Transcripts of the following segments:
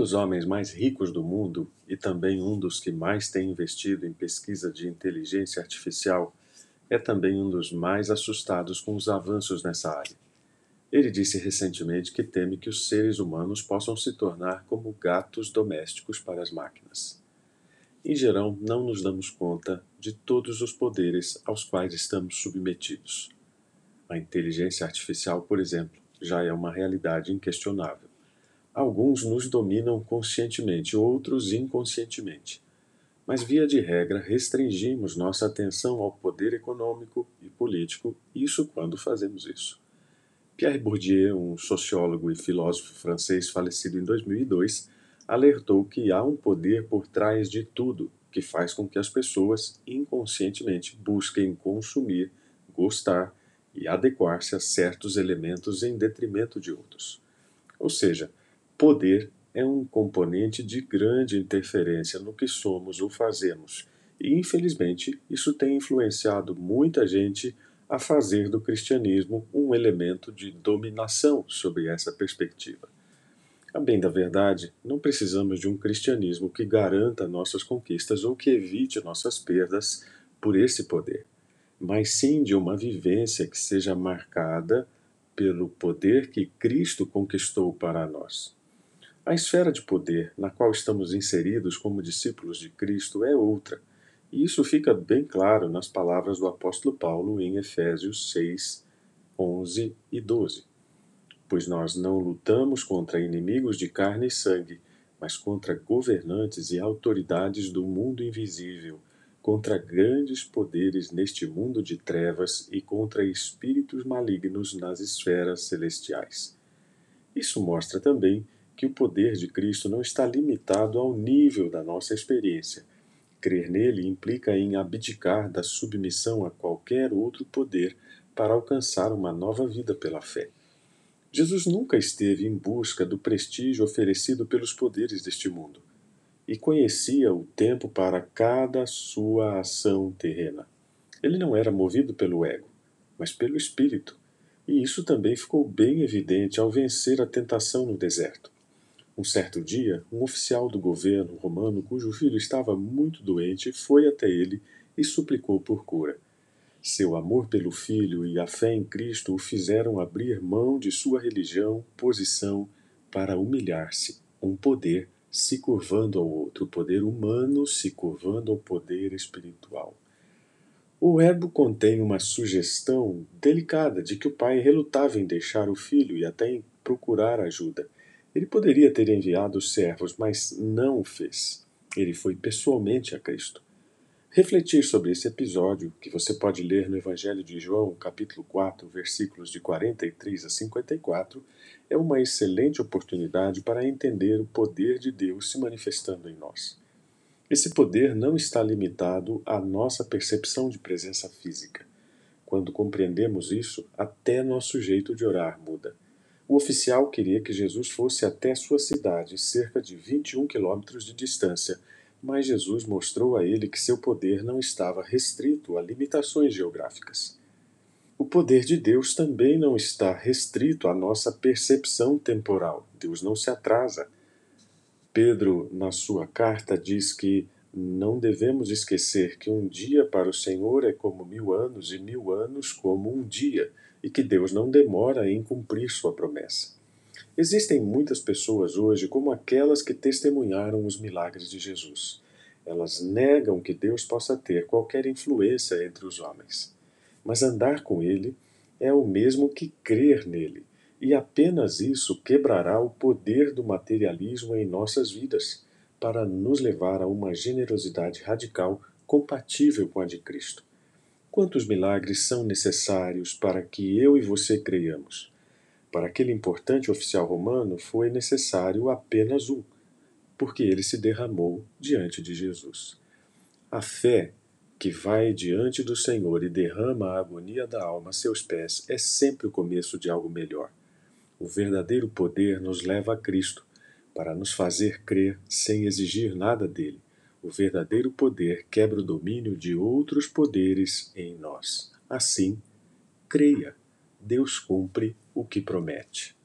dos homens mais ricos do mundo e também um dos que mais tem investido em pesquisa de inteligência artificial, é também um dos mais assustados com os avanços nessa área. Ele disse recentemente que teme que os seres humanos possam se tornar como gatos domésticos para as máquinas. Em geral, não nos damos conta de todos os poderes aos quais estamos submetidos. A inteligência artificial, por exemplo, já é uma realidade inquestionável. Alguns nos dominam conscientemente, outros inconscientemente. Mas, via de regra, restringimos nossa atenção ao poder econômico e político, isso quando fazemos isso. Pierre Bourdieu, um sociólogo e filósofo francês falecido em 2002, alertou que há um poder por trás de tudo que faz com que as pessoas inconscientemente busquem consumir, gostar e adequar-se a certos elementos em detrimento de outros. Ou seja, poder é um componente de grande interferência no que somos ou fazemos, e infelizmente isso tem influenciado muita gente a fazer do cristianismo um elemento de dominação sobre essa perspectiva. A bem da verdade, não precisamos de um cristianismo que garanta nossas conquistas ou que evite nossas perdas por esse poder, mas sim de uma vivência que seja marcada pelo poder que Cristo conquistou para nós. A esfera de poder na qual estamos inseridos como discípulos de Cristo é outra e isso fica bem claro nas palavras do apóstolo Paulo em Efésios 6, 11 e 12. Pois nós não lutamos contra inimigos de carne e sangue, mas contra governantes e autoridades do mundo invisível, contra grandes poderes neste mundo de trevas e contra espíritos malignos nas esferas celestiais. Isso mostra também que o poder de Cristo não está limitado ao nível da nossa experiência Crer nele implica em abdicar da submissão a qualquer outro poder para alcançar uma nova vida pela fé. Jesus nunca esteve em busca do prestígio oferecido pelos poderes deste mundo e conhecia o tempo para cada sua ação terrena. Ele não era movido pelo ego, mas pelo espírito, e isso também ficou bem evidente ao vencer a tentação no deserto. Um certo dia, um oficial do governo romano, cujo filho estava muito doente, foi até ele e suplicou por cura. Seu amor pelo filho e a fé em Cristo o fizeram abrir mão de sua religião, posição, para humilhar-se, um poder se curvando ao outro, o poder humano se curvando ao poder espiritual. O verbo contém uma sugestão delicada de que o pai relutava em deixar o filho e até em procurar ajuda. Ele poderia ter enviado os servos, mas não o fez. Ele foi pessoalmente a Cristo. Refletir sobre esse episódio, que você pode ler no Evangelho de João, capítulo 4, versículos de 43 a 54, é uma excelente oportunidade para entender o poder de Deus se manifestando em nós. Esse poder não está limitado à nossa percepção de presença física. Quando compreendemos isso, até nosso jeito de orar muda. O oficial queria que Jesus fosse até sua cidade, cerca de 21 quilômetros de distância, mas Jesus mostrou a ele que seu poder não estava restrito a limitações geográficas. O poder de Deus também não está restrito à nossa percepção temporal. Deus não se atrasa. Pedro, na sua carta, diz que não devemos esquecer que um dia para o Senhor é como mil anos e mil anos como um dia e que Deus não demora em cumprir sua promessa. Existem muitas pessoas hoje como aquelas que testemunharam os milagres de Jesus. Elas negam que Deus possa ter qualquer influência entre os homens. Mas andar com Ele é o mesmo que crer nele, e apenas isso quebrará o poder do materialismo em nossas vidas, para nos levar a uma generosidade radical compatível com a de Cristo. Quantos milagres são necessários para que eu e você creiamos? Para aquele importante oficial romano foi necessário apenas um, porque ele se derramou diante de Jesus. A fé que vai diante do Senhor e derrama a agonia da alma a seus pés é sempre o começo de algo melhor. O verdadeiro poder nos leva a Cristo para nos fazer crer, sem exigir nada dele. O verdadeiro poder quebra o domínio de outros poderes em nós. Assim, creia, Deus cumpre o que promete.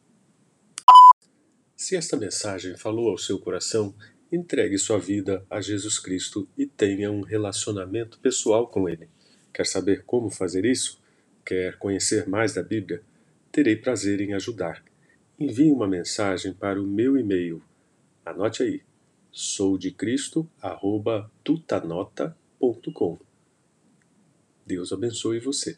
Se esta mensagem falou ao seu coração, entregue sua vida a Jesus Cristo e tenha um relacionamento pessoal com Ele. Quer saber como fazer isso? Quer conhecer mais da Bíblia? Terei prazer em ajudar envie uma mensagem para o meu e-mail. Anote aí: soudecristo@tutanota.com. Deus abençoe você.